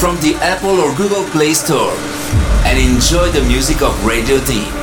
from the Apple or Google Play Store and enjoy the music of Radio D.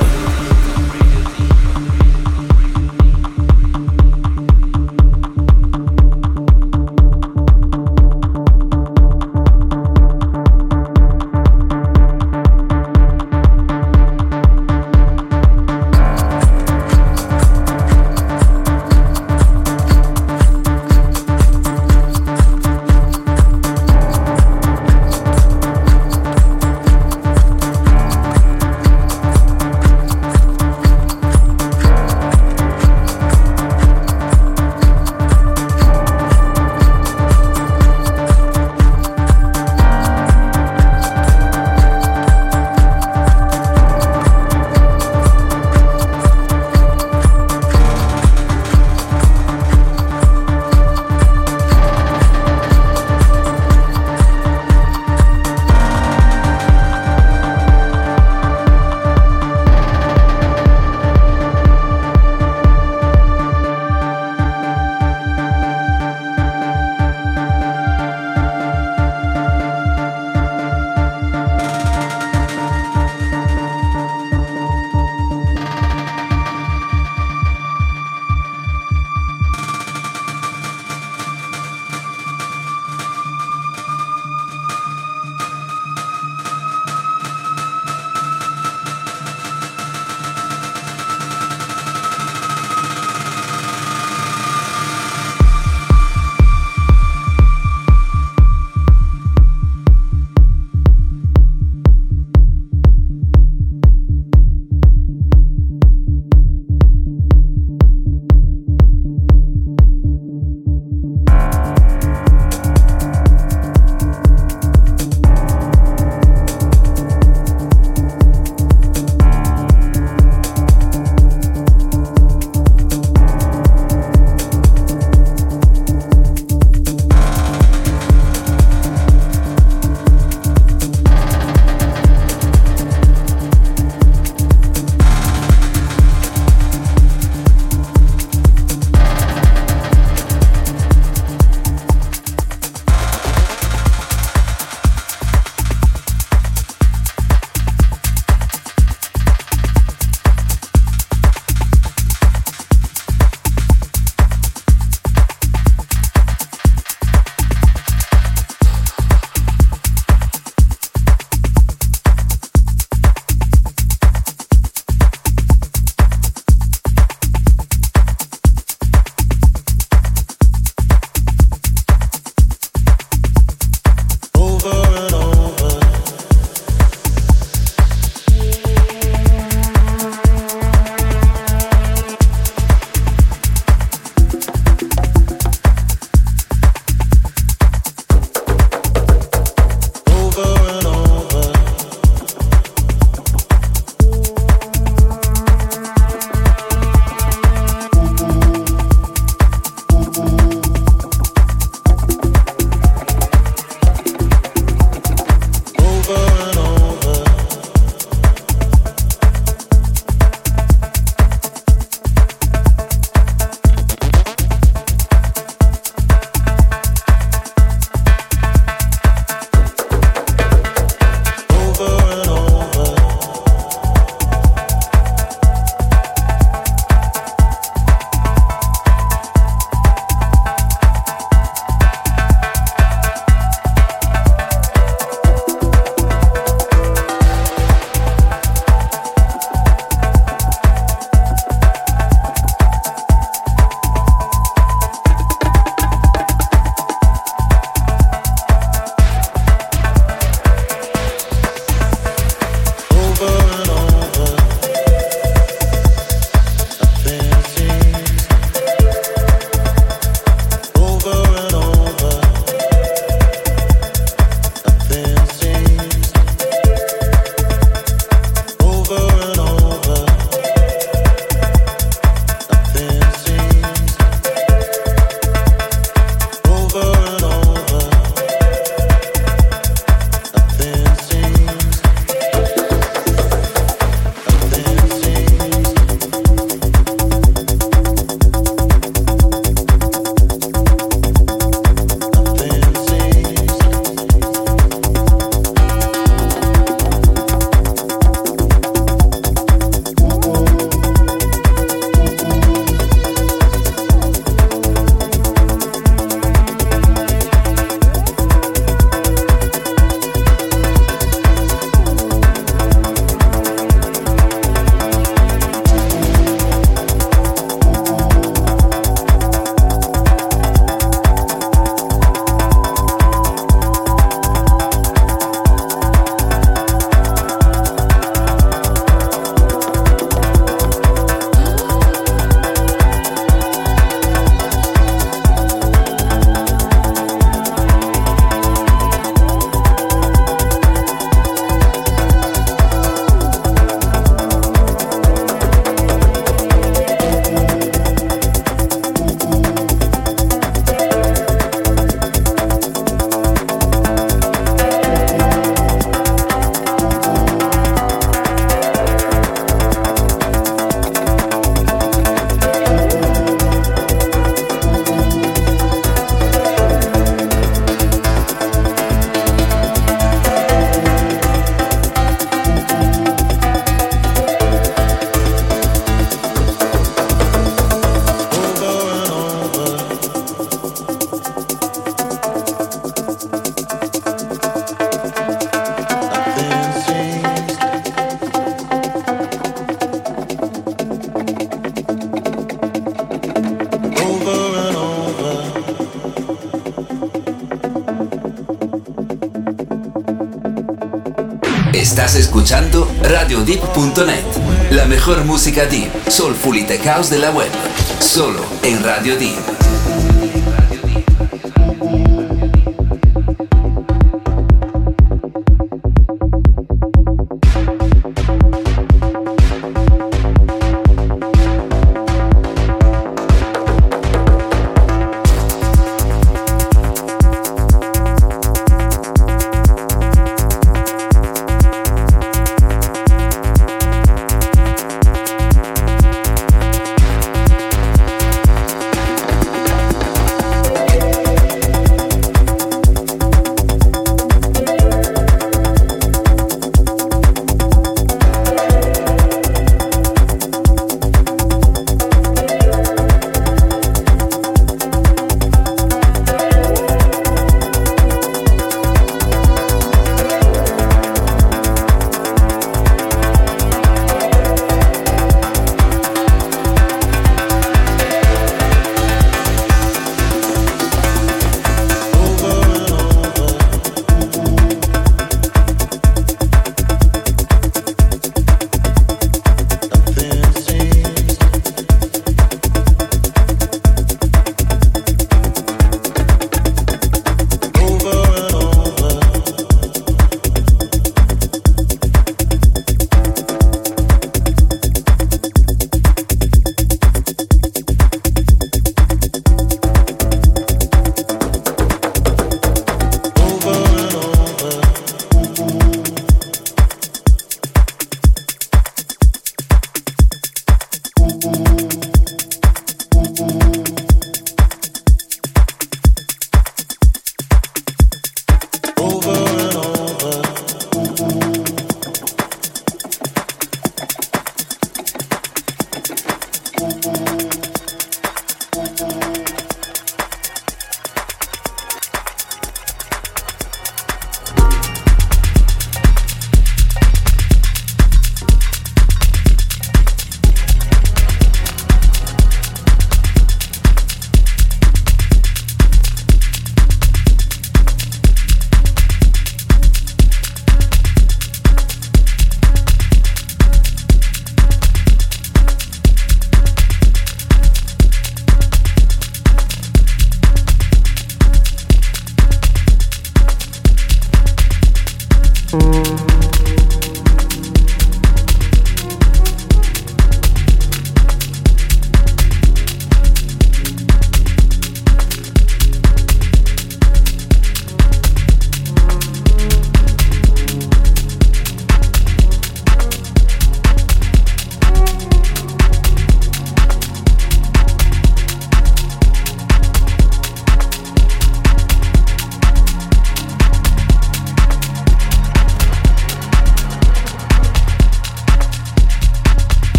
escuchando RadioDeep.net, la mejor música deep, soulful y house de la web, solo en Radio Deep.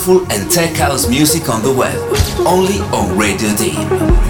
Soulful and tech house music on the web. Only on Radio Deep.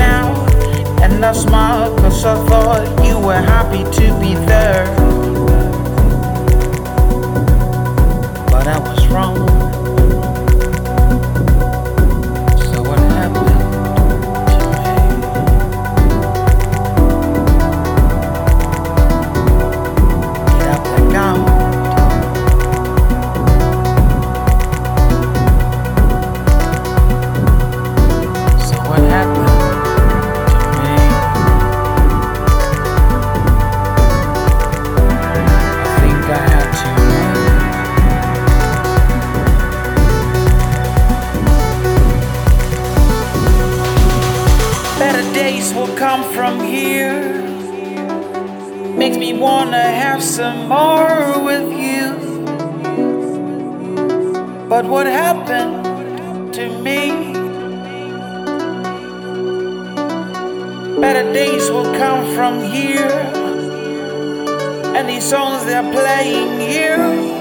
out. And I smiled cause I thought you were happy to be there. But I was wrong. But what happened to me? Better days will come from here, and these songs they're playing here.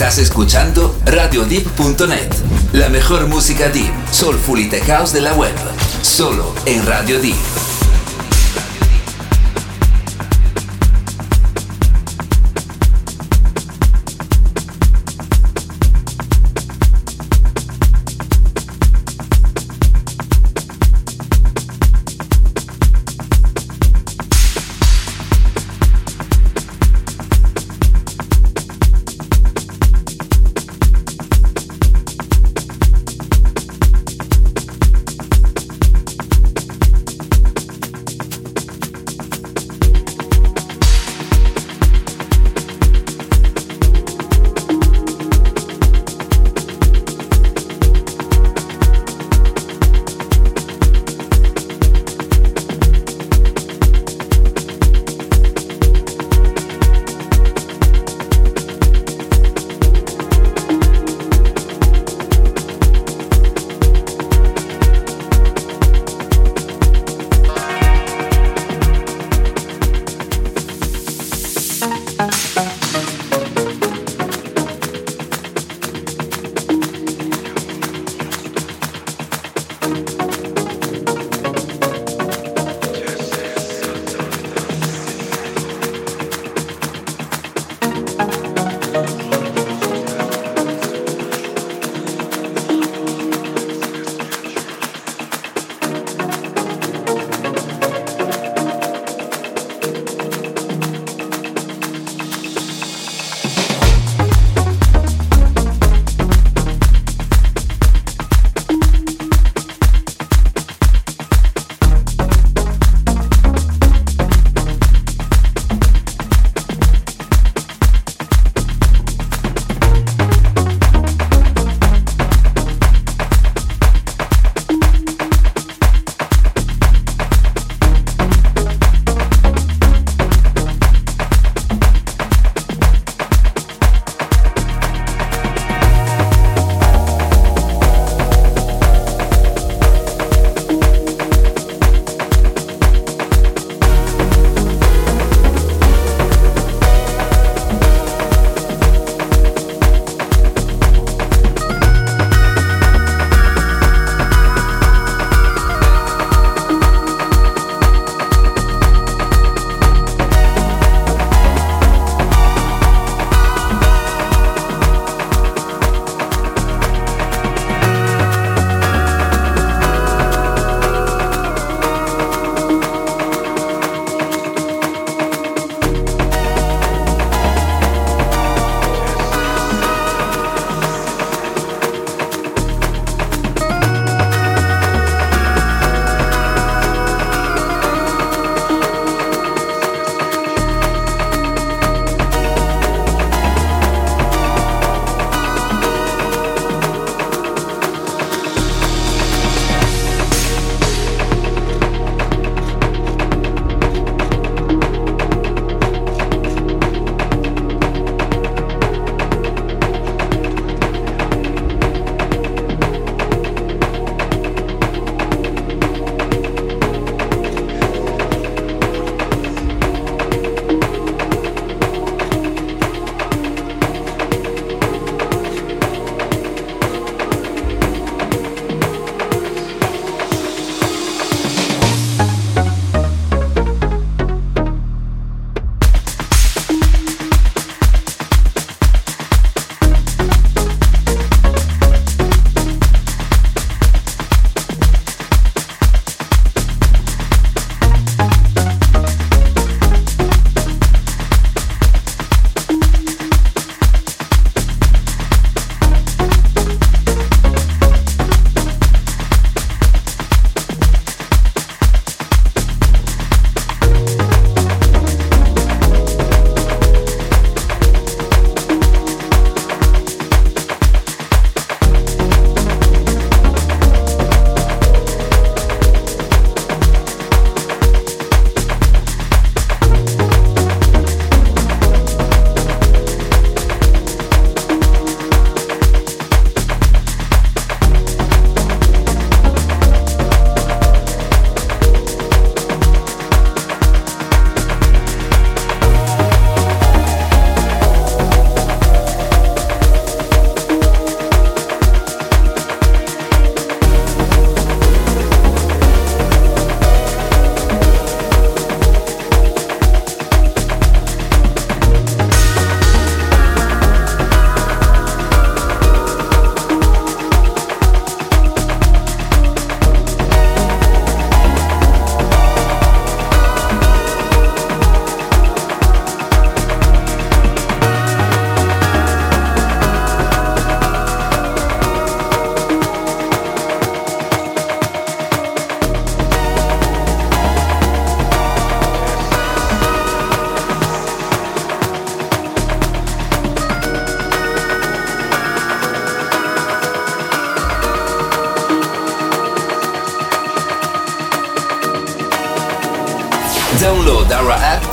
Estás escuchando RadioDeep.net, la mejor música deep, soulful y de caos de la web, solo en Radio Deep.